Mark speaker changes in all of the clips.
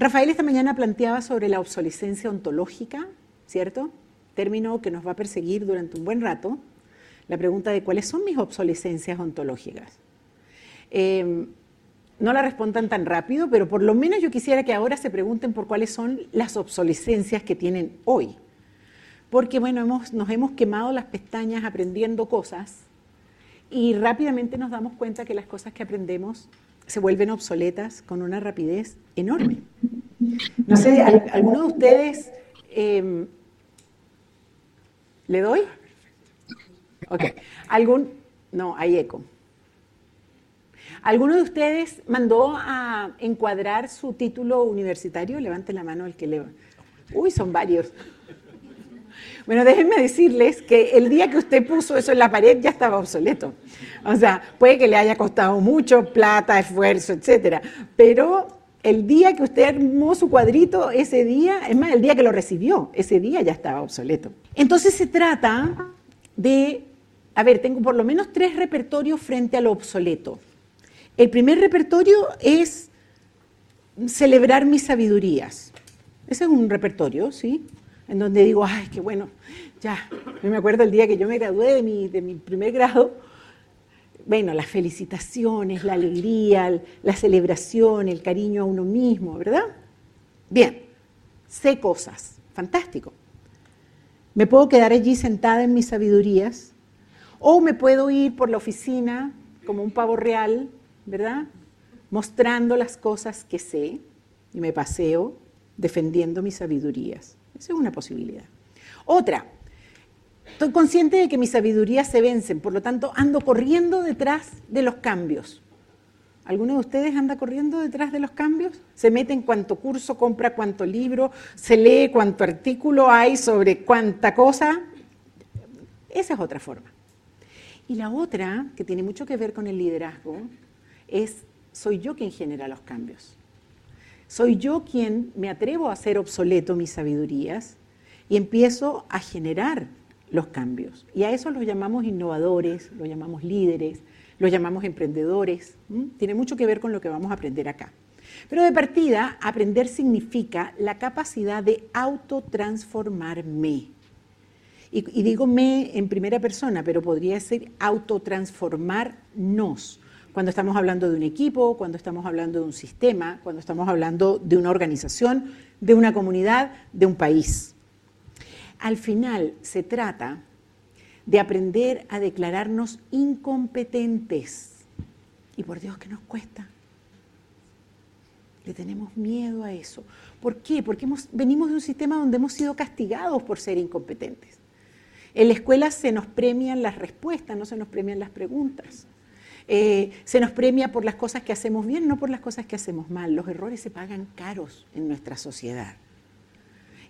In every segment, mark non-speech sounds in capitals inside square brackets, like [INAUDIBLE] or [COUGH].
Speaker 1: Rafael esta mañana planteaba sobre la obsolescencia ontológica, ¿cierto? Término que nos va a perseguir durante un buen rato. La pregunta de cuáles son mis obsolescencias ontológicas. Em, no la respondan tan rápido, pero por lo menos yo quisiera que ahora se pregunten por cuáles son las obsolescencias que tienen hoy. Porque, bueno, nos hemos quemado las pestañas aprendiendo cosas y rápidamente nos damos cuenta que las cosas que aprendemos se vuelven obsoletas con una rapidez enorme. No sé, ¿alguno de ustedes em, le doy? Ok. ¿Algún? No, hay eco. ¿Alguno de ustedes mandó a encuadrar su título universitario? Levante la mano el que le... Uy, son varios. Bueno, déjenme decirles que el día que usted puso eso en la pared ya estaba obsoleto. O sea, puede que le haya costado mucho plata, esfuerzo, etcétera, pero el día que usted armó su cuadrito, ese día, es más, el día que lo recibió, ese día ya estaba obsoleto. Entonces se trata de, a ver, tengo por lo menos tres repertorios frente a lo obsoleto. El primer repertorio es celebrar mis sabidurías. Ese es un repertorio, ¿sí? En donde digo, ay, qué bueno, ya. Yo me acuerdo el día que yo me gradué de mi, de mi primer grado. Bueno, las felicitaciones, la alegría, la celebración, el cariño a uno mismo, ¿verdad? Bien, sé cosas, fantástico. Me puedo quedar allí sentada en mis sabidurías o me puedo ir por la oficina como un pavo real ¿verdad? Mostrando las cosas que sé y me paseo defendiendo mis sabidurías. Esa es una posibilidad. Otra, estoy consciente de que mis sabidurías se vencen, por lo tanto ando corriendo detrás de los cambios. ¿Alguno de ustedes anda corriendo detrás de los cambios? ¿Se mete en cuánto curso, compra cuánto libro, se lee cuánto artículo hay sobre cuánta cosa? Esa es otra forma. Y la otra, que tiene mucho que ver con el liderazgo, es soy yo quien genera los cambios. Soy yo quien me atrevo a hacer obsoleto mis sabidurías y empiezo a generar los cambios. Y a eso los llamamos innovadores, los llamamos líderes, los llamamos emprendedores. Tiene mucho que ver con lo que vamos a aprender acá. Pero de partida, aprender significa la capacidad de autotransformarme. Y, y digo me en primera persona, pero podría ser autotransformarnos cuando estamos hablando de un equipo, cuando estamos hablando de un sistema, cuando estamos hablando de una organización, de una comunidad, de un país. Al final se trata de aprender a declararnos incompetentes. Y por Dios que nos cuesta. Le tenemos miedo a eso. ¿Por qué? Porque venimos de un sistema donde hemos sido castigados por ser incompetentes. En la escuela se nos premian las respuestas, no se nos premian las preguntas. Eh, se nos premia por las cosas que hacemos bien, no por las cosas que hacemos mal. Los errores se pagan caros en nuestra sociedad.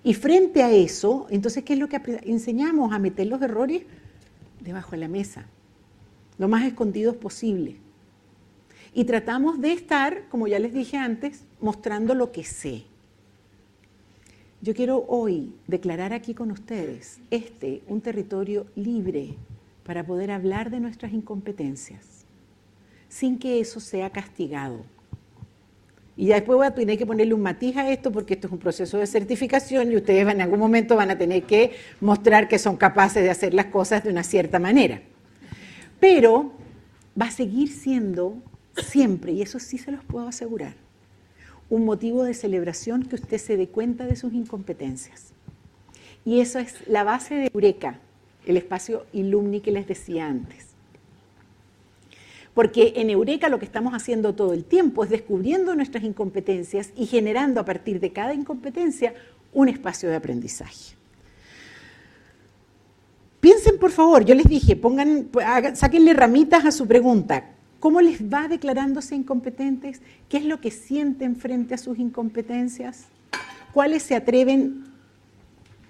Speaker 1: Y frente a eso, entonces, ¿qué es lo que enseñamos? A meter los errores debajo de la mesa, lo más escondidos posible. Y tratamos de estar, como ya les dije antes, mostrando lo que sé. Yo quiero hoy declarar aquí con ustedes este, un territorio libre para poder hablar de nuestras incompetencias sin que eso sea castigado. Y ya después voy a tener que ponerle un matiz a esto porque esto es un proceso de certificación y ustedes en algún momento van a tener que mostrar que son capaces de hacer las cosas de una cierta manera. Pero va a seguir siendo siempre, y eso sí se los puedo asegurar, un motivo de celebración que usted se dé cuenta de sus incompetencias. Y eso es la base de Eureka, el espacio Ilumni que les decía antes. Porque en Eureka lo que estamos haciendo todo el tiempo es descubriendo nuestras incompetencias y generando a partir de cada incompetencia un espacio de aprendizaje. Piensen, por favor, yo les dije, pongan, sáquenle ramitas a su pregunta. ¿Cómo les va declarándose incompetentes? ¿Qué es lo que sienten frente a sus incompetencias? ¿Cuáles se atreven,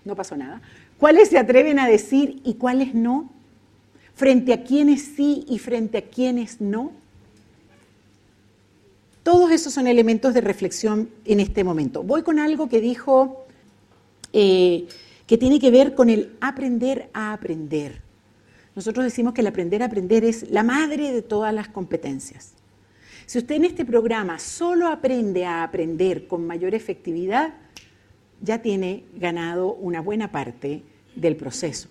Speaker 1: no pasó nada, cuáles se atreven a decir y cuáles no? Frente a quienes sí y frente a quienes no? Todos esos son elementos de reflexión en este momento. Voy con algo que dijo, eh, que tiene que ver con el aprender a aprender. Nosotros decimos que el aprender a aprender es la madre de todas las competencias. Si usted en este programa solo aprende a aprender con mayor efectividad, ya tiene ganado una buena parte del proceso.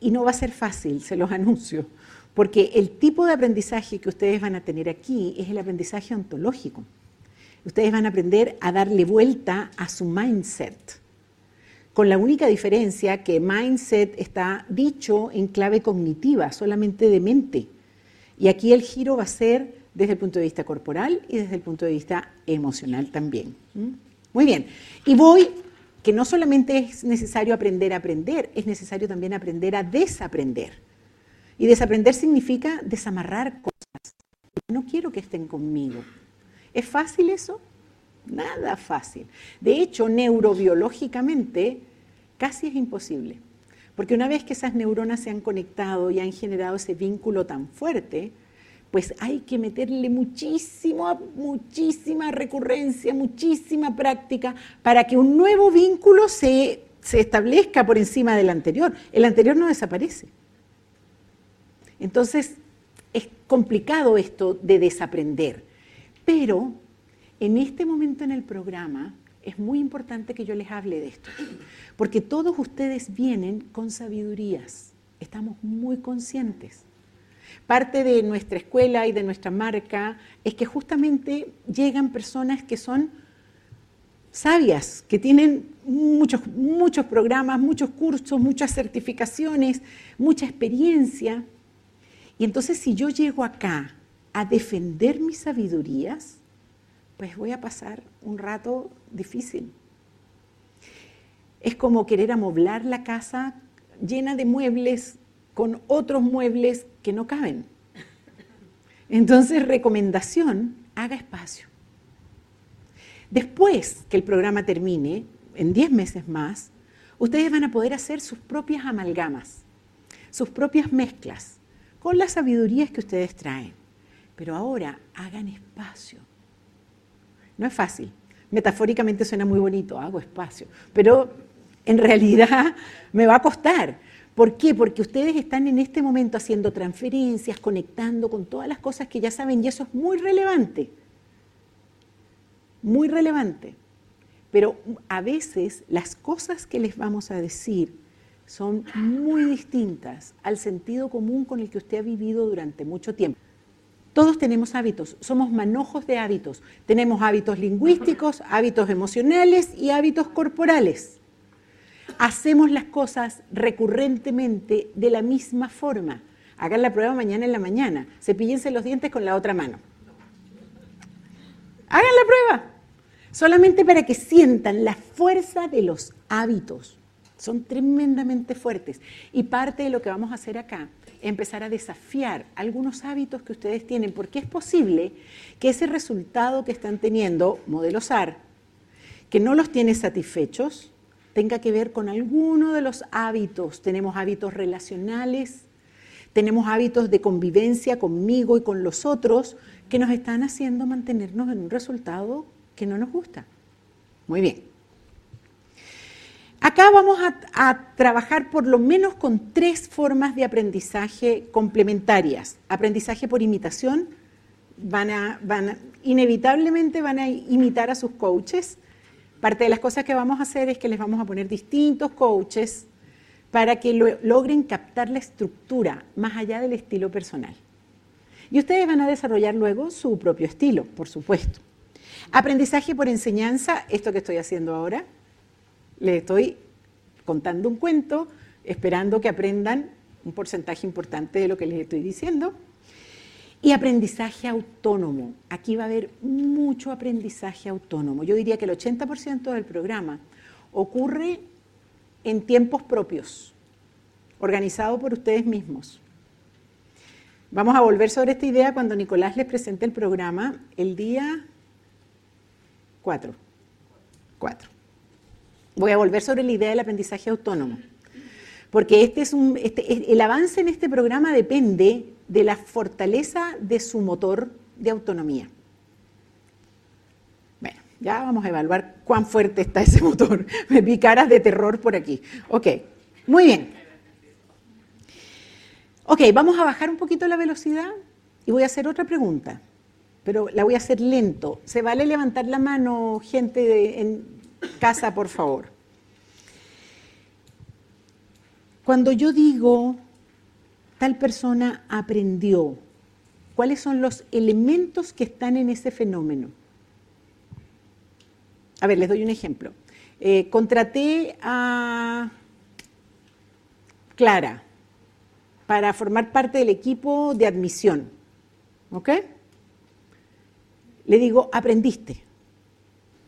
Speaker 1: Y no va a ser fácil, se los [LAUGHS] anuncio, porque el tipo de aprendizaje que ustedes van a tener aquí es el aprendizaje ontológico. Ustedes van a aprender a darle vuelta a su mindset, con la única diferencia que mindset está dicho en clave cognitiva, solamente de mente. Y aquí el giro va a ser desde el punto de vista corporal y desde el punto de vista emocional también. ¿Mm? Muy bien. Y voy, que no solamente es necesario aprender a aprender, es necesario también aprender a desaprender. Y desaprender significa desamarrar cosas. No quiero que estén conmigo. ¿Es fácil eso? Nada fácil. De hecho, neurobiológicamente casi es imposible. Porque una vez que esas neuronas se han conectado y han generado ese vínculo tan fuerte, pues hay que meterle muchísimo, muchísima recurrencia, muchísima práctica para que un nuevo vínculo se, se establezca por encima del anterior. El anterior no desaparece. Entonces, es complicado esto de desaprender. Pero en este momento en el programa es muy importante que yo les hable de esto, porque todos ustedes vienen con sabidurías, estamos muy conscientes. Parte de nuestra escuela y de nuestra marca es que justamente llegan personas que son sabias, que tienen muchos, muchos programas, muchos cursos, muchas certificaciones, mucha experiencia. Y entonces si yo llego acá a defender mis sabidurías, pues voy a pasar un rato difícil. Es como querer amoblar la casa llena de muebles con otros muebles que no caben. Entonces, recomendación, haga espacio. Después que el programa termine, en 10 meses más, ustedes van a poder hacer sus propias amalgamas, sus propias mezclas, con las sabidurías que ustedes traen. Pero ahora hagan espacio. No es fácil. Metafóricamente suena muy bonito, hago espacio, pero en realidad me va a costar. ¿Por qué? Porque ustedes están en este momento haciendo transferencias, conectando con todas las cosas que ya saben y eso es muy relevante. Muy relevante. Pero a veces las cosas que les vamos a decir son muy distintas al sentido común con el que usted ha vivido durante mucho tiempo. Todos tenemos hábitos, somos manojos de hábitos. Tenemos hábitos lingüísticos, hábitos emocionales y hábitos corporales. Hacemos las cosas recurrentemente de la misma forma. Hagan la prueba mañana en la mañana. Cepíllense los dientes con la otra mano. Hagan la prueba. Solamente para que sientan la fuerza de los hábitos. Son tremendamente fuertes. Y parte de lo que vamos a hacer acá empezar a desafiar algunos hábitos que ustedes tienen, porque es posible que ese resultado que están teniendo, modelo SAR, que no los tiene satisfechos, tenga que ver con alguno de los hábitos. Tenemos hábitos relacionales, tenemos hábitos de convivencia conmigo y con los otros que nos están haciendo mantenernos en un resultado que no nos gusta. Muy bien. Acá vamos a, trabajar por lo menos con tres formas de aprendizaje complementarias. Aprendizaje por imitación, van a, inevitablemente van a imitar a sus coaches. Parte de las cosas que vamos a hacer es que les vamos a poner distintos coaches para que logren captar la estructura más allá del estilo personal. Y ustedes van a desarrollar luego su propio estilo, por supuesto. Aprendizaje por enseñanza, esto que estoy haciendo ahora, les estoy contando un cuento, esperando que aprendan un porcentaje importante de lo que les estoy diciendo. Y aprendizaje autónomo. Aquí va a haber mucho aprendizaje autónomo. Yo diría que el 80% del programa ocurre en tiempos propios, organizado por ustedes mismos. Vamos a volver sobre esta idea cuando Nicolás les presente el programa el día 4. 4 voy a volver sobre la idea del aprendizaje autónomo, porque este es un, este, el avance en este programa depende de la fortaleza de su motor de autonomía. Bueno, ya vamos a evaluar cuán fuerte está ese motor. [LAUGHS] Me vi caras de terror por aquí. Ok, muy bien. Ok, vamos a bajar un poquito la velocidad Y voy a hacer otra pregunta, pero la voy a hacer lento. ¿Se vale levantar la mano, gente en casa, por favor? Cuando yo digo, tal persona aprendió, ¿cuáles son los elementos que están en ese fenómeno? A ver, les doy un ejemplo. Eh, contraté a Clara para formar parte del equipo de admisión. ¿Ok? Le digo, aprendiste.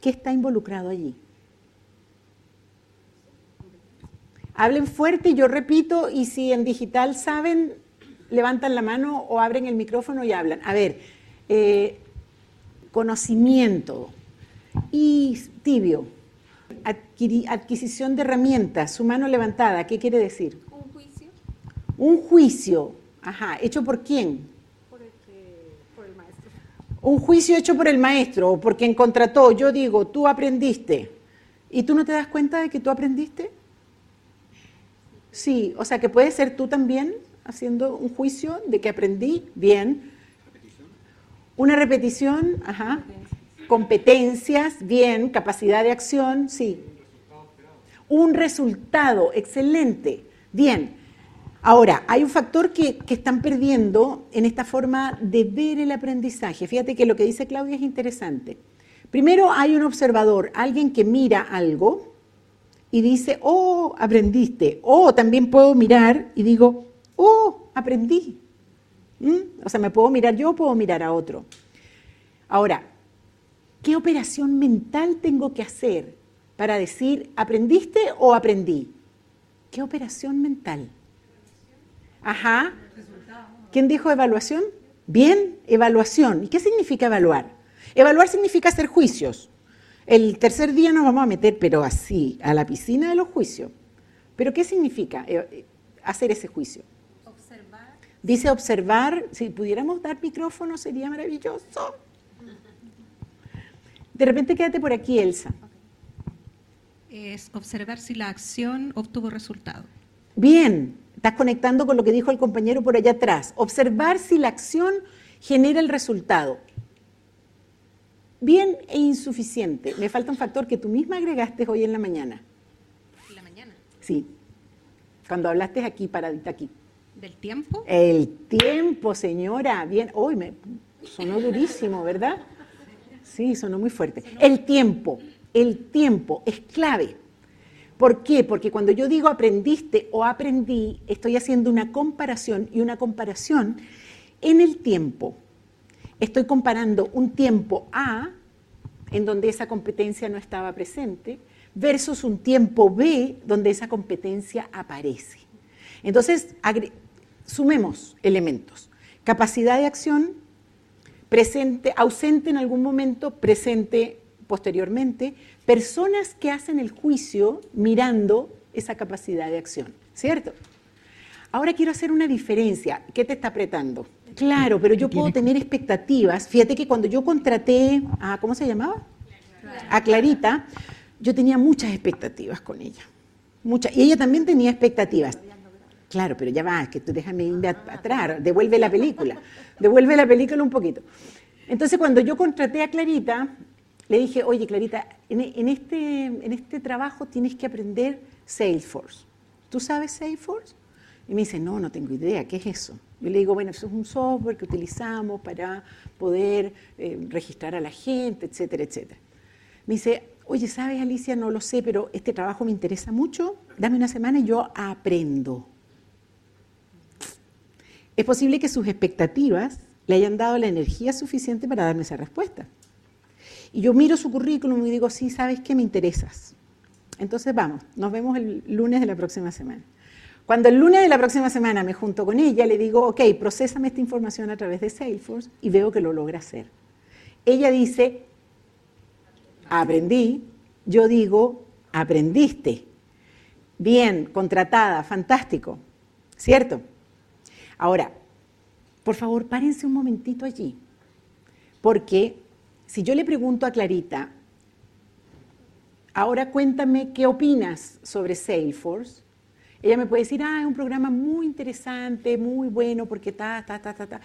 Speaker 1: ¿Qué está involucrado allí? Hablen fuerte, yo repito, y si en digital saben, levantan la mano o abren el micrófono y hablan. A ver, eh, conocimiento y tibio, adquisición de herramientas, su mano levantada, ¿qué quiere decir?
Speaker 2: Un juicio.
Speaker 1: Un juicio, ajá, ¿hecho por quién?
Speaker 2: Por el, por el maestro.
Speaker 1: Un juicio hecho por el maestro o por quien contrató. Yo digo, tú aprendiste. ¿Y tú no te das cuenta de que tú aprendiste? Sí, o sea que puede ser tú también haciendo un juicio de que aprendí bien. Una repetición, ajá. Competencias, bien. Capacidad de acción, sí. Un resultado, excelente, bien. Ahora, hay un factor que, que, están perdiendo en esta forma de ver el aprendizaje. Fíjate que lo que dice Claudia es interesante. Primero hay un observador, alguien que mira algo y dice, oh, aprendiste. O también puedo mirar y digo, oh, aprendí. ¿Mm? O sea, me puedo mirar yo puedo mirar a otro. Ahora, ¿qué operación mental tengo que hacer para decir, ¿aprendiste o aprendí? ¿Qué operación mental? Ajá. ¿Quién dijo evaluación? Bien, evaluación. ¿Y qué significa evaluar? Evaluar significa hacer juicios. El tercer día nos vamos a meter, pero así, a la piscina de los juicios. ¿Pero qué significa eh, hacer ese juicio?
Speaker 2: Observar.
Speaker 1: Dice observar, si pudiéramos dar micrófono sería maravilloso. De repente quédate por aquí, Elsa.
Speaker 3: Es observar si la acción obtuvo resultado.
Speaker 1: Bien, estás conectando con lo que dijo el compañero por allá atrás. Observar si la acción genera el resultado. Bien e insuficiente. Me falta un factor que tú misma agregaste hoy en la mañana.
Speaker 3: ¿En la mañana?
Speaker 1: Sí. Cuando hablaste aquí, paradita aquí.
Speaker 3: ¿Del tiempo?
Speaker 1: El tiempo, señora. Bien. Hoy me sonó durísimo, ¿verdad? Sí, sonó muy fuerte. El tiempo. El tiempo es clave. ¿Por qué? Porque cuando yo digo aprendiste o aprendí, estoy haciendo una comparación y una comparación en el tiempo. Estoy comparando un tiempo A, en donde esa competencia no estaba presente, versus un tiempo B, donde esa competencia aparece. Entonces, sumemos elementos. Capacidad de acción, presente, ausente en algún momento, presente posteriormente, personas que hacen el juicio mirando esa capacidad de acción, ¿cierto? Ahora quiero hacer una diferencia. ¿Qué te está apretando? Claro, pero yo puedo tener expectativas. Fíjate que cuando yo contraté a, ¿cómo se llamaba? A Clarita, yo tenía muchas expectativas con ella. Muchas. Y ella también tenía expectativas. Claro, pero ya va, es que tú déjame ir atrás, devuelve la película, devuelve la película un poquito. Entonces, cuando yo contraté a Clarita, le dije, oye, Clarita, en, este, en este trabajo tienes que aprender Salesforce. ¿Tú sabes Salesforce? Y me dice, no, no tengo idea, ¿qué es eso? Yo le digo, bueno, eso es un software que utilizamos para poder eh, registrar a la gente, etcétera, etcétera. Me dice, oye, ¿sabes, Alicia? No lo sé, pero este trabajo me interesa mucho, dame una semana y yo aprendo. Es posible que sus expectativas le hayan dado la energía suficiente para darme esa respuesta. Y yo miro su currículum y digo, sí, ¿sabes qué? Me interesas. Entonces vamos, nos vemos el lunes de la próxima semana. Cuando el lunes de la próxima semana me junto con ella, le digo, ok, procesame esta información a través de Salesforce y veo que lo logra hacer. Ella dice, aprendí, yo digo, aprendiste. Bien, contratada, fantástico, ¿cierto? Ahora, por favor, párense un momentito allí, porque si yo le pregunto a Clarita, ahora cuéntame qué opinas sobre Salesforce, ella me puede decir, ah, es un programa muy interesante, muy bueno, porque ta, ta, ta, ta, ta.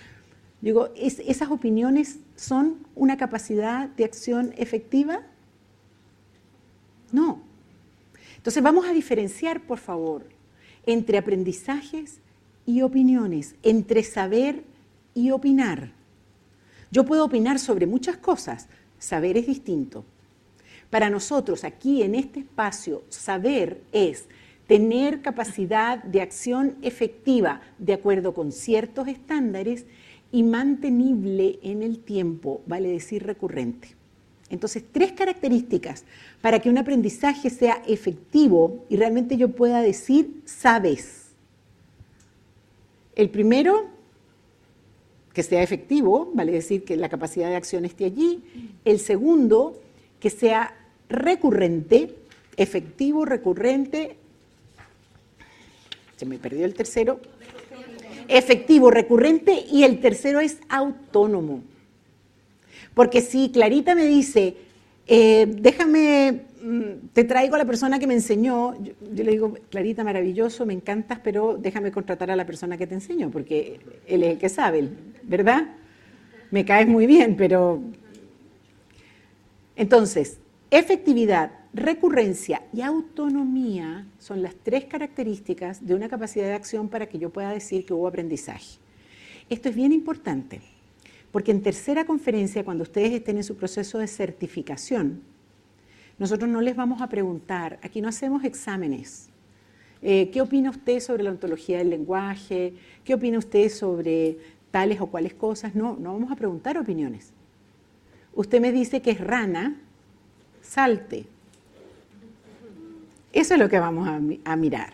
Speaker 1: Digo, ¿es- ¿esas opiniones son una capacidad de acción efectiva? No. Entonces vamos a diferenciar, por favor, entre aprendizajes y opiniones, entre saber y opinar. Yo puedo opinar sobre muchas cosas, saber es distinto. Para nosotros aquí en este espacio, saber es tener capacidad de acción efectiva de acuerdo con ciertos estándares y mantenible en el tiempo, vale decir recurrente. Entonces, tres características para que un aprendizaje sea efectivo y realmente yo pueda decir, sabes. El primero, que sea efectivo, vale decir que la capacidad de acción esté allí. El segundo, que sea recurrente, efectivo, recurrente. Se me perdió el tercero. Efectivo, recurrente y el tercero es autónomo. Porque si Clarita me dice, eh, déjame, mm, te traigo a la persona que me enseñó, yo, yo le digo, Clarita, maravilloso, me encantas, pero déjame contratar a la persona que te enseñó, porque él es el que sabe, ¿verdad? Me caes muy bien, pero... Entonces, efectividad, recurrencia y autonomía son las tres características de una capacidad de acción para que yo pueda decir que hubo aprendizaje. Esto es bien importante. Porque en tercera conferencia, cuando ustedes estén en su proceso de certificación, nosotros no les vamos a preguntar, aquí no hacemos exámenes. Eh, ¿Qué opina usted sobre la ontología del lenguaje? ¿Qué opina usted sobre tales o cuales cosas? No, no vamos a preguntar opiniones. Usted me dice que es rana, salte. Eso es lo que vamos a, mirar.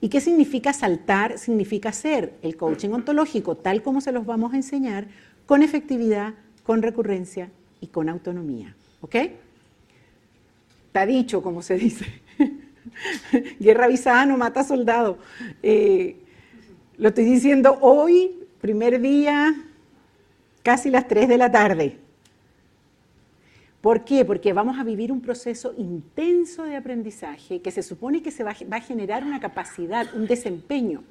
Speaker 1: ¿Y qué significa saltar? Significa hacer el coaching ontológico tal como se los vamos a enseñar, con efectividad, con recurrencia y con autonomía. ¿Ok? Está dicho, como se dice. [LAUGHS] Guerra avisada no mata soldado. Eh, lo estoy diciendo hoy, primer día, casi las 3 de la tarde. ¿Por qué? Porque vamos a vivir un proceso intenso de aprendizaje que se supone que se va, a generar una capacidad, un desempeño.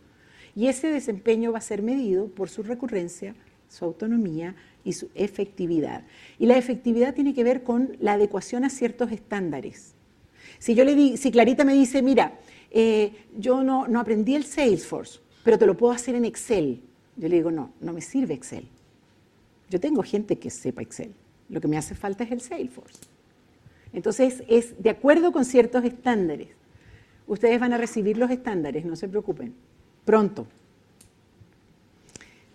Speaker 1: Y ese desempeño va a ser medido por su recurrencia, su autonomía y su efectividad. Y la efectividad tiene que ver con la adecuación a ciertos estándares. Si, yo le di, si Clarita me dice, mira, eh, yo no, no aprendí el Salesforce, pero te lo puedo hacer en Excel. Yo le digo, no, no me sirve Excel. Yo tengo gente que sepa Excel. Lo que me hace falta es el Salesforce. Entonces, es de acuerdo con ciertos estándares. Ustedes van a recibir los estándares, no se preocupen. Pronto.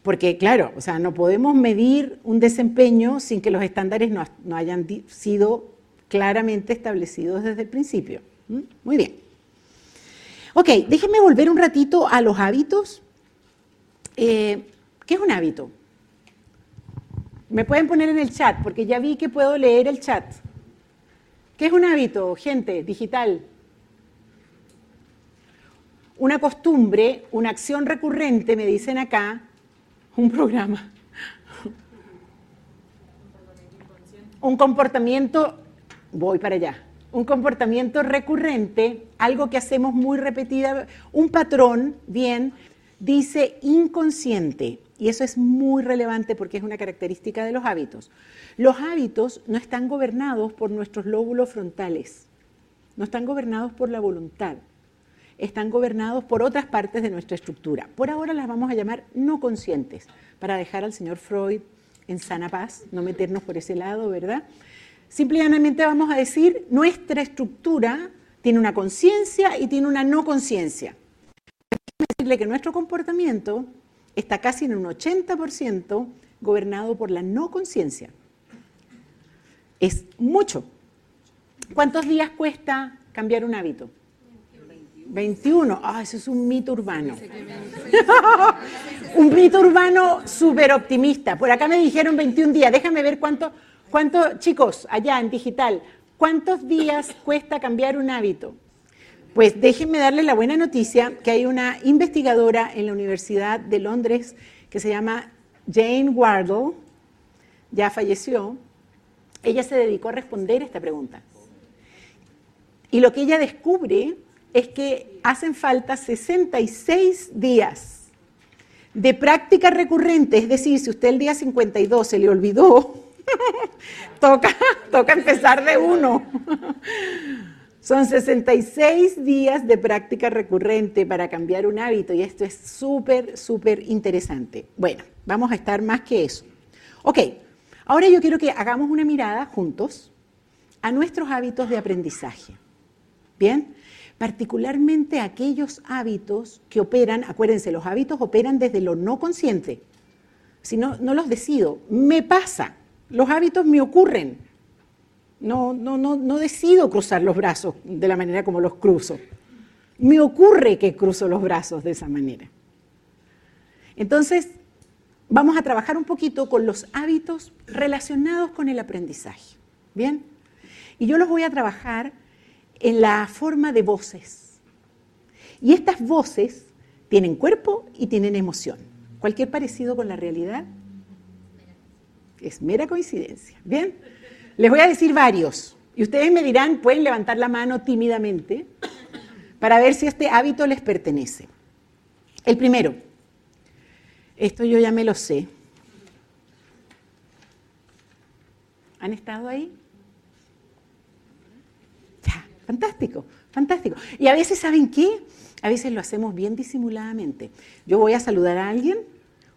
Speaker 1: Porque, claro, o sea, no podemos medir un desempeño sin que los estándares no, no hayan sido claramente establecidos desde el principio. ¿Mm? Muy bien. Ok, déjenme volver un ratito a los hábitos. Eh, ¿Qué es un hábito? Me pueden poner en el chat, porque ya vi que puedo leer el chat. ¿Qué es un hábito, gente, digital? Una costumbre, una acción recurrente, me dicen acá, un programa. Un comportamiento, voy para allá, un comportamiento recurrente, algo que hacemos muy repetida, un patrón, bien, dice inconsciente. Y eso es muy relevante porque es una característica de los hábitos. Los hábitos no están gobernados por nuestros lóbulos frontales, no están gobernados por la voluntad, están gobernados por otras partes de nuestra estructura. Por ahora las vamos a llamar no conscientes, para dejar al señor Freud en sana paz, no meternos por ese lado, ¿verdad? Simplemente vamos a decir, nuestra estructura tiene una conciencia y tiene una no conciencia. Decirle que nuestro comportamiento está casi en un 80% gobernado por la no conciencia. Es mucho. ¿Cuántos días cuesta cambiar un hábito? 21. Ah, eso es un mito urbano. [LAUGHS] un mito urbano súper optimista. Por acá me dijeron 21 días. Déjame ver cuánto, cuánto, chicos, allá en digital, ¿cuántos días cuesta cambiar un hábito? Pues déjenme darle la buena noticia que hay una investigadora en la Universidad de Londres que se llama Jane Wardle, ya falleció. Ella se dedicó a responder esta pregunta. Y lo que ella descubre es que hacen falta 66 días de práctica recurrente, es decir, si usted el día 52 se le olvidó, [LAUGHS] toca, toca empezar de uno. Son 66 días de práctica recurrente para cambiar un hábito y esto es súper, súper interesante. Bueno, vamos a estar más que eso. Ok, ahora yo quiero que hagamos una mirada juntos a nuestros hábitos de aprendizaje. ¿Bien? particularmente aquellos hábitos que operan, acuérdense, los hábitos operan desde lo no consciente. Si no, no los decido, me pasa, los hábitos me ocurren. No, no, no, no decido cruzar los brazos de la manera como los cruzo. Me ocurre que cruzo los brazos de esa manera. Entonces, vamos a trabajar un poquito con los hábitos relacionados con el aprendizaje. ¿Bien? Y yo los voy a trabajar en la forma de voces. Y estas voces tienen cuerpo y tienen emoción. Cualquier parecido con la realidad es mera coincidencia. Bien, les voy a decir varios. Y ustedes me dirán, pueden levantar la mano tímidamente para ver si este hábito les pertenece. El primero, esto yo ya me lo sé. ¿Han estado ahí? Fantástico, fantástico. Y a veces, ¿saben qué? A veces lo hacemos bien disimuladamente. Yo voy a saludar a alguien,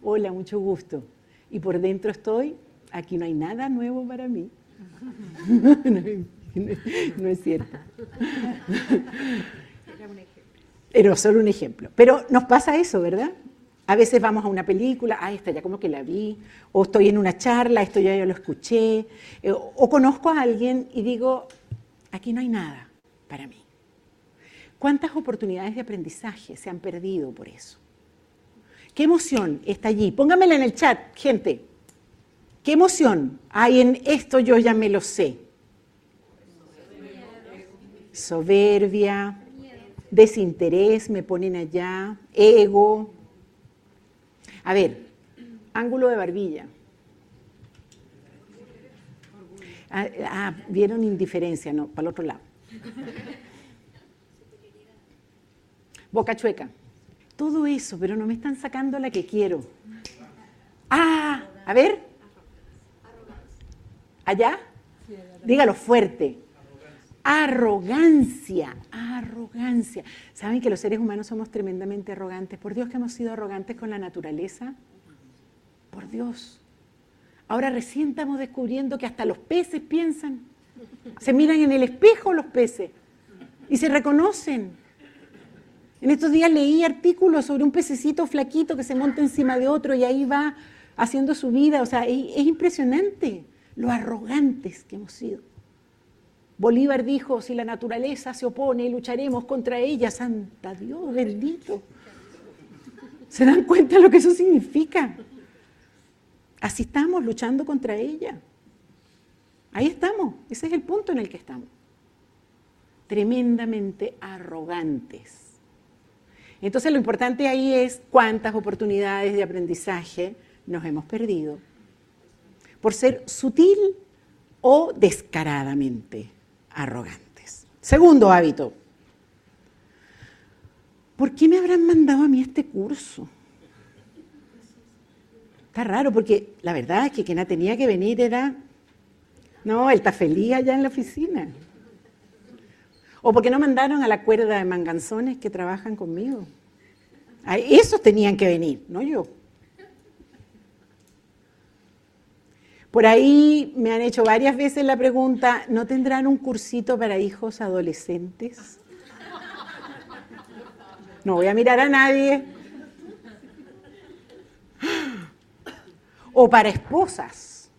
Speaker 1: hola, mucho gusto. Y por dentro estoy, aquí no hay nada nuevo para mí. [LAUGHS] no, es cierto. Era solo un ejemplo. Pero nos pasa eso, ¿verdad? A veces vamos a una película, ah, esta ya como que la vi, o estoy en una charla, esto ya yo lo escuché, eh, o conozco a alguien y digo, aquí no hay nada para mí. ¿Cuántas oportunidades de aprendizaje se han perdido por eso? ¿Qué emoción está allí? Póngamela en el chat, gente. ¿Qué emoción hay en esto? Yo ya me lo sé. Soberbia, desinterés, me ponen allá, ego. A ver, ángulo de barbilla. Ah, ah, vieron indiferencia, no, para el otro lado. Boca chueca. Todo eso, pero no me están sacando la que quiero. Ah, a ver. ¿Allá? Dígalo fuerte. Arrogancia, arrogancia. ¿Saben que los seres humanos somos tremendamente arrogantes? Por Dios que hemos sido arrogantes con la naturaleza. Por Dios. Ahora recién estamos descubriendo que hasta los peces piensan. Se miran en el espejo los peces y se reconocen. En estos días leí artículos sobre un pececito flaquito que se monta encima de otro y ahí va haciendo su vida. O sea, es, impresionante lo arrogantes que hemos sido. Bolívar dijo, si la naturaleza se opone, lucharemos contra ella. Santa Dios, bendito. ¿Se dan cuenta de lo que eso significa? Así estamos luchando contra ella. Ahí estamos, ese es el punto en el que estamos. Tremendamente arrogantes. Entonces lo importante ahí es cuántas oportunidades de aprendizaje nos hemos perdido por ser sutil o descaradamente arrogantes. Segundo hábito. ¿Por qué me habrán mandado a mí este curso? Está raro porque la verdad es que quien tenía que venir era no, él está feliz allá en la oficina. O porque no mandaron a la cuerda de manganzones que trabajan conmigo. Esos tenían que venir, no yo. Por ahí me han hecho varias veces la pregunta, ¿no tendrán un cursito para hijos adolescentes? No voy a mirar a nadie. O para esposas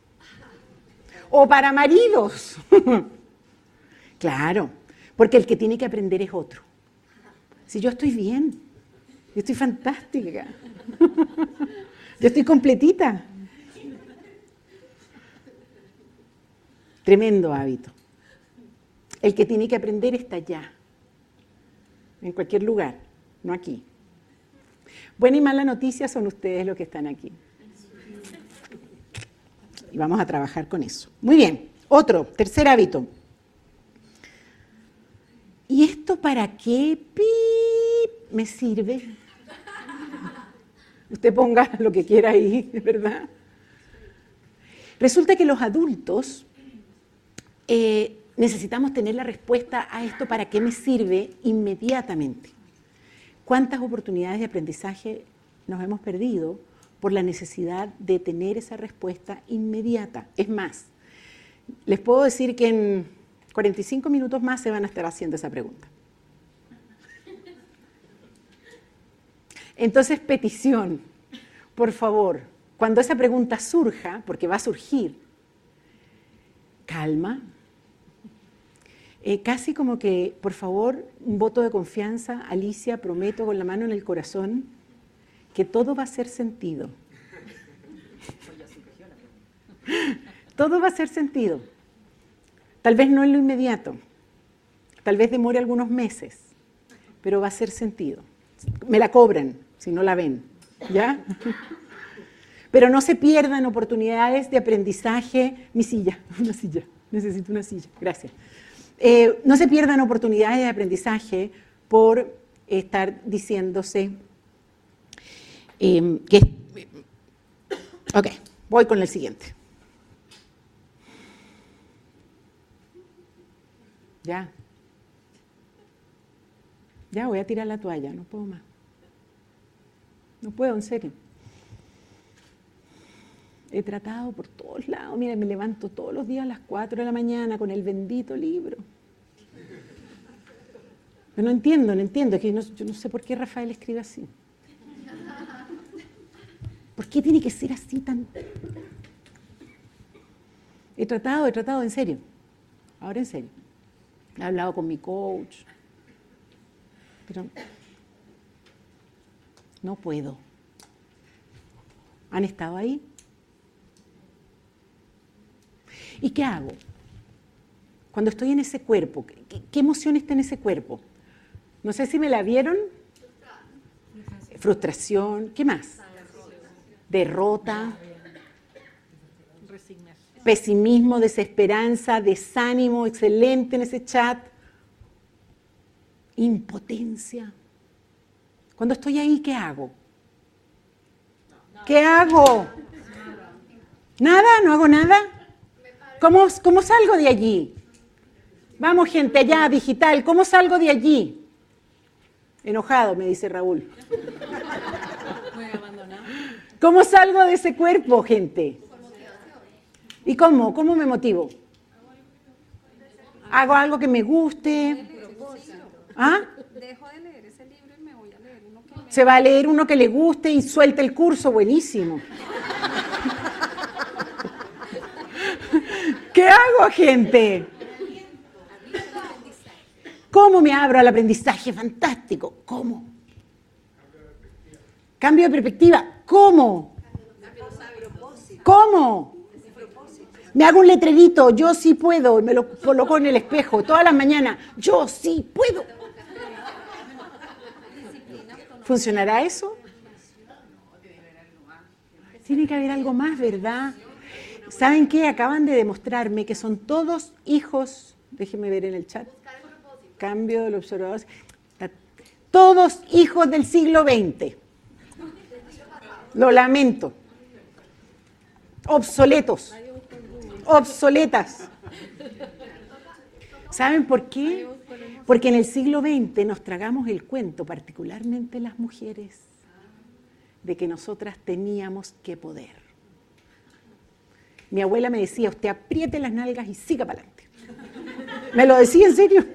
Speaker 1: o para maridos. claro, porque el que tiene que aprender es otro. Si yo estoy bien, yo estoy fantástica, yo estoy completita. Tremendo hábito. El que tiene que aprender está allá, en cualquier lugar, no aquí. Buena y mala noticia son ustedes los que están aquí. Y vamos a trabajar con eso. Muy bien, otro, tercer hábito. ¿Y esto para qué me sirve? Usted ponga lo que quiera ahí, ¿verdad? Resulta que los adultos eh, necesitamos tener la respuesta a esto para qué me sirve inmediatamente. ¿Cuántas oportunidades de aprendizaje nos hemos perdido por la necesidad de tener esa respuesta inmediata? Es más, les puedo decir que en 45 minutos más se van a estar haciendo esa pregunta. Entonces, petición, por favor, cuando esa pregunta surja, porque va a surgir, calma, eh, casi como que, por favor, un voto de confianza, Alicia, prometo con la mano en el corazón que todo va a ser sentido. todo va a ser sentido. Tal vez no en lo inmediato, tal vez demore algunos meses, pero va a ser sentido. Me la cobran si no la ven, ¿ya? Pero no se pierdan oportunidades de aprendizaje. Mi silla, [LAUGHS] una silla, necesito una silla, gracias. Eh, no se pierdan oportunidades de aprendizaje por estar diciéndose eh, que... Ok, voy con el siguiente. Ya. Ya voy a tirar la toalla, no puedo más. No puedo, en serio. He tratado por todos lados. Mira, me levanto todos los días a las 4 de la mañana con el bendito libro. Pero no entiendo, no entiendo. que yo no sé por qué Rafael escribe así. ¿Por qué tiene que ser así tan.? He tratado, he tratado, en serio. Ahora en serio. He hablado con mi coach. Pero no puedo. ¿Han estado ahí? ¿Y qué hago? Cuando estoy en ese cuerpo, ¿qué, emoción está en ese cuerpo? No sé si me la vieron. Frustración, ¿qué más? Derrota, pesimismo, desesperanza, desánimo, excelente en ese chat, impotencia. Cuando estoy ahí, ¿qué hago? ¿Qué hago? ¿Nada? ¿No hago nada? ¿Cómo, ¿Cómo salgo de allí? Vamos, gente, allá, digital, ¿cómo salgo de allí? Enojado, me dice Raúl. ¿Cómo salgo de ese cuerpo, gente? ¿Y cómo? ¿Cómo me motivo? Hago algo que me guste. ¿Ah? Se va a leer uno que le guste y suelta el curso, buenísimo. ¿Qué hago, gente? ¿Cómo me abro al aprendizaje? Fantástico. ¿Cómo? Cambio de perspectiva. ¿Cómo? ¿Cómo? Me hago un letrerito, yo sí puedo, me lo coloco en el espejo todas las mañanas, yo sí puedo. ¿Funcionará eso? Tiene que haber algo más, ¿verdad? ¿Saben qué? Acaban de demostrarme que son todos hijos, déjenme ver en el chat, cambio del observador, todos hijos del siglo XX. Lo lamento. Obsoletos. Obsoletas. ¿Saben por qué? Porque en el siglo XX nos tragamos el cuento, particularmente las mujeres, de que nosotras teníamos que poder. Mi abuela me decía, usted apriete las nalgas y siga para adelante. Me lo decía en serio. [LAUGHS]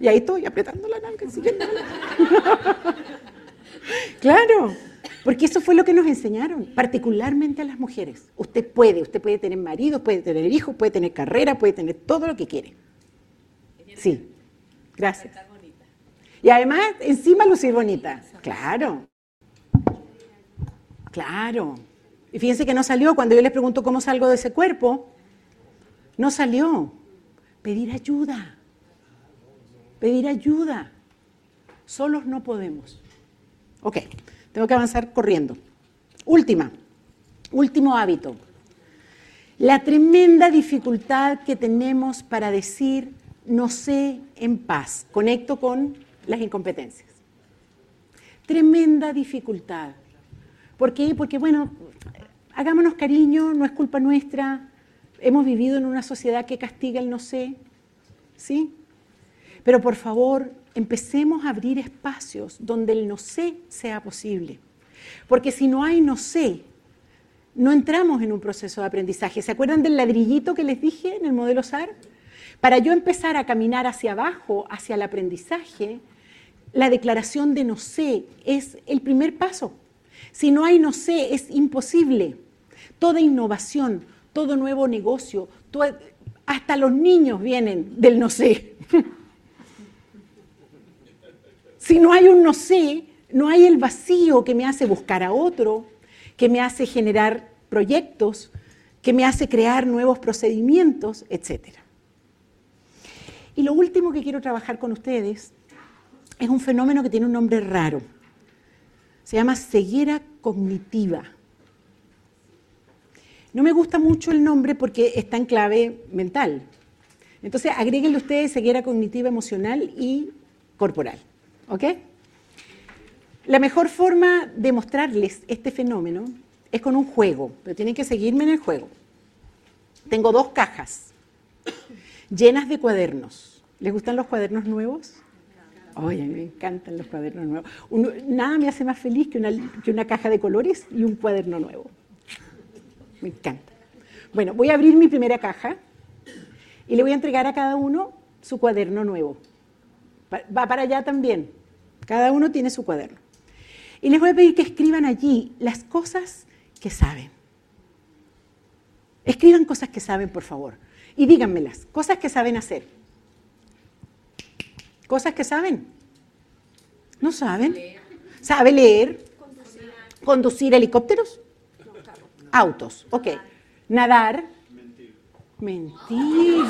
Speaker 1: Y ahí estoy apretando la nalga y siguiendo. [LAUGHS] Claro, porque eso fue lo que nos enseñaron, particularmente a las mujeres. Usted puede, usted puede tener marido, puede tener hijos, puede tener carrera, puede tener todo lo que quiere. Sí. Gracias. Y además, encima lucir bonita. Claro. Claro. Y fíjense que no salió cuando yo les pregunto cómo salgo de ese cuerpo. No salió. Pedir ayuda. Pedir ayuda. Solos no podemos. Ok, tengo que avanzar corriendo. Última, último hábito. La tremenda dificultad que tenemos para decir no sé en paz, conecto con las incompetencias. Tremenda dificultad. ¿Por qué? Porque, bueno, hagámonos cariño, no es culpa nuestra. Hemos vivido en una sociedad que castiga el no sé, ¿sí? Pero por favor, empecemos a abrir espacios donde el no sé sea posible. Porque si no hay no sé, no entramos en un proceso de aprendizaje. ¿Se acuerdan del ladrillito que les dije en el modelo SAR? Para yo empezar a caminar hacia abajo, hacia el aprendizaje, la declaración de no sé es el primer paso. Si no hay no sé, es imposible. Toda innovación, todo nuevo negocio, hasta los niños vienen del no sé. [LAUGHS] si no hay un no sé, no hay el vacío que me hace buscar a otro, que me hace generar proyectos, que me hace crear nuevos procedimientos, etc. Y lo último que quiero trabajar con ustedes es un fenómeno que tiene un nombre raro. Se llama ceguera cognitiva. No me gusta mucho el nombre porque está en clave mental. Entonces, agréguenle ustedes ceguera cognitiva emocional y corporal. ¿Ok? La mejor forma de mostrarles este fenómeno es con un juego, pero tienen que seguirme en el juego. Tengo dos cajas llenas de cuadernos. ¿Les gustan los cuadernos nuevos? Oye, me encantan los cuadernos nuevos. nada me hace más feliz que una, que una caja de colores y un cuaderno nuevo. Me encanta. Bueno, voy a abrir mi primera caja y le voy a entregar a cada uno su cuaderno nuevo. Va para allá también. Cada uno tiene su cuaderno. Y les voy a pedir que escriban allí las cosas que saben. Escriban cosas que saben, por favor. Y díganmelas, cosas que saben hacer. Cosas que saben. ¿No saben? ¿Sabe leer? Conducir, helicópteros? Autos, ok. Nadar. Mentir. Mentir.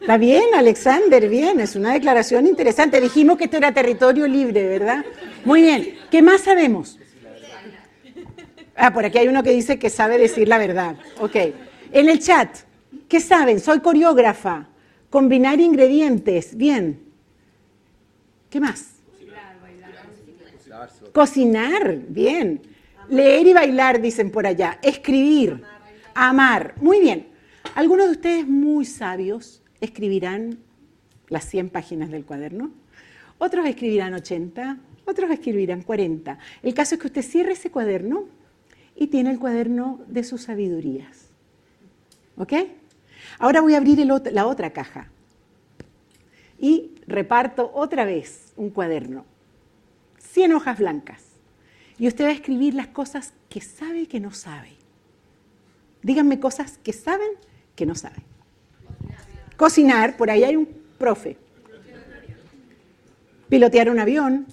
Speaker 1: Está bien, Alexander, bien, es una declaración interesante. Dijimos que esto era territorio libre, ¿verdad? Muy bien. ¿Qué más sabemos? Ah, por aquí hay uno que dice que sabe decir la verdad. Ok. En el chat, ¿qué saben? Soy coreógrafa. Combinar ingredientes. Bien. ¿Qué más? Cocinar, bien. Leer y bailar, dicen por allá. Escribir. Amar. Muy bien. Algunos de ustedes muy sabios escribirán las 100 páginas del cuaderno, otros escribirán 80, otros escribirán 40. El caso es que usted cierre ese cuaderno y tiene el cuaderno de sus sabidurías. ¿Ok? Ahora voy a abrir la otra caja y reparto otra vez un cuaderno. 100 hojas blancas. Y usted va a escribir las cosas que sabe que no sabe. Díganme cosas que saben que no saben. Cocinar, por ahí hay un profe. Pilotear un avión.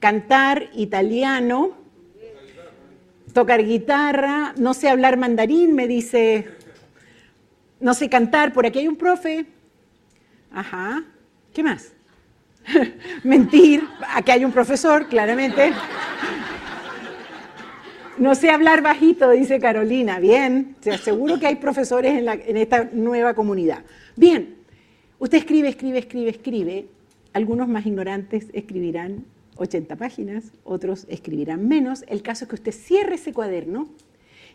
Speaker 1: Cantar italiano. Tocar guitarra. No sé hablar mandarín, me dice. No sé cantar, por aquí hay un profe. Ajá. ¿Qué más? [LAUGHS] Mentir. Aquí hay un profesor, claramente. No sé hablar bajito, dice Carolina. Bien, te aseguro que hay profesores en, esta nueva comunidad. Bien, usted escribe, escribe, escribe, escribe. Algunos más ignorantes escribirán 80 páginas, otros escribirán menos. El caso es que usted cierre ese cuaderno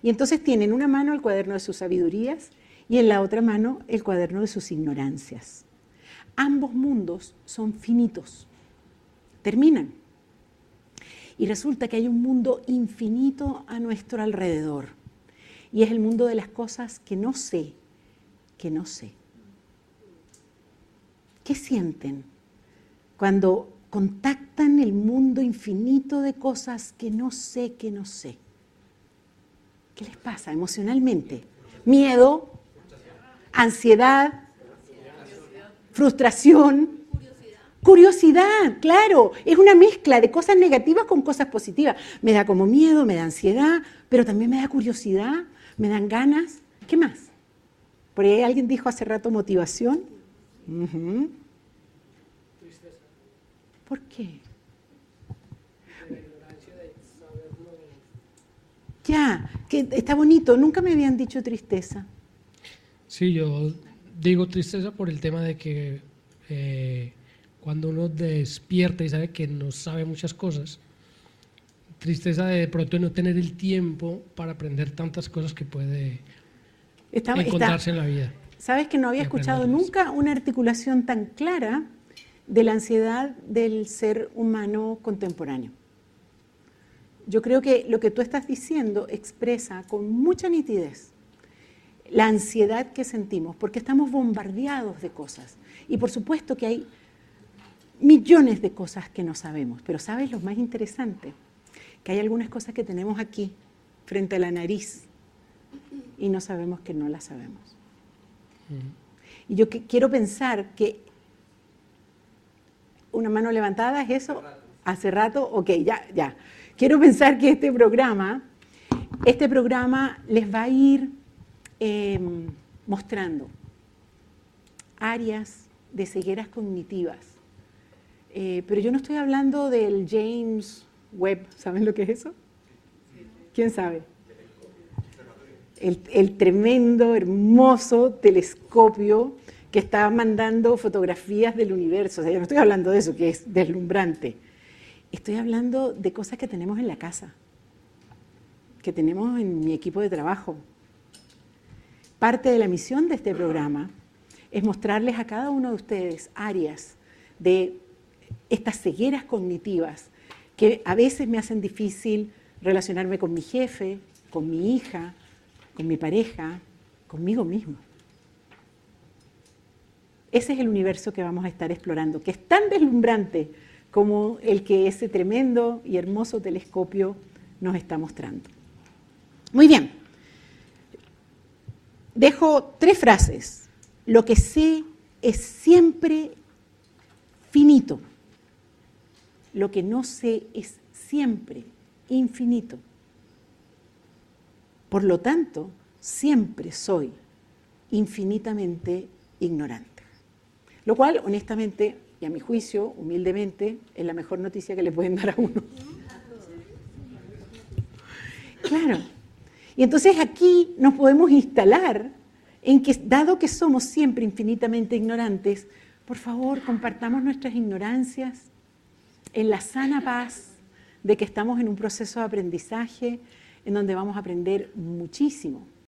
Speaker 1: y entonces tiene en una mano el cuaderno de sus sabidurías y en la otra mano el cuaderno de sus ignorancias. Ambos mundos son finitos, terminan. Y resulta que hay un mundo infinito a nuestro alrededor. Y es el mundo de las cosas que no sé, que no sé. ¿Qué sienten cuando contactan el mundo infinito de cosas que no sé, que no sé? ¿Qué les pasa emocionalmente? Miedo, ansiedad, frustración, Curiosidad, claro, es una mezcla de cosas negativas con cosas positivas. Me da como miedo, me da ansiedad, pero también me da curiosidad, me dan ganas. ¿Qué más? Por ahí alguien dijo hace rato motivación. ¿Por qué? Ya, que está bonito. Nunca me habían dicho tristeza.
Speaker 4: Sí, yo digo tristeza por el tema de que eh, cuando uno despierta y sabe que no sabe muchas cosas, tristeza de, de pronto no tener el tiempo para aprender tantas cosas que puede
Speaker 1: Está- está-
Speaker 4: encontrarse en la vida.
Speaker 1: Sabes que no había escuchado nunca una articulación tan clara de la ansiedad del ser humano contemporáneo. Yo creo que lo que tú estás diciendo expresa con mucha nitidez la ansiedad que sentimos, porque estamos bombardeados de cosas. Y por supuesto que hay millones de cosas que no sabemos, pero ¿sabes lo más interesante? Que hay algunas cosas que tenemos aquí, frente a la nariz, y no sabemos que no las sabemos. Y yo que- quiero pensar que una mano levantada es eso. Hace rato, ok, ya, ya. Quiero pensar que este programa, este programa les va a ir eh, mostrando áreas de cegueras cognitivas. Eh, pero yo no estoy hablando del James Webb, ¿saben lo que es eso? ¿Quién sabe? el, el tremendo, hermoso telescopio que está mandando fotografías del universo. O sea, yo no estoy hablando de eso, que es deslumbrante. Estoy hablando de cosas que tenemos en la casa, que tenemos en mi equipo de trabajo. Parte de la misión de este programa es mostrarles a cada uno de ustedes áreas de estas cegueras cognitivas que a veces me hacen difícil relacionarme con mi jefe, con mi hija, con mi pareja, conmigo mismo. Ese es el universo que vamos a estar explorando, que es tan deslumbrante como el que ese tremendo y hermoso telescopio nos está mostrando. Muy bien. Dejo tres frases. Lo que sé es siempre finito. Lo que no sé es siempre infinito. Por lo tanto, siempre soy infinitamente ignorante. Lo cual, honestamente, y a mi juicio, humildemente, es la mejor noticia que le pueden dar a uno. Claro. Y entonces aquí nos podemos instalar en que, dado que somos siempre infinitamente ignorantes, por favor, compartamos nuestras ignorancias en la sana paz de que estamos en un proceso de aprendizaje en donde vamos a aprender muchísimo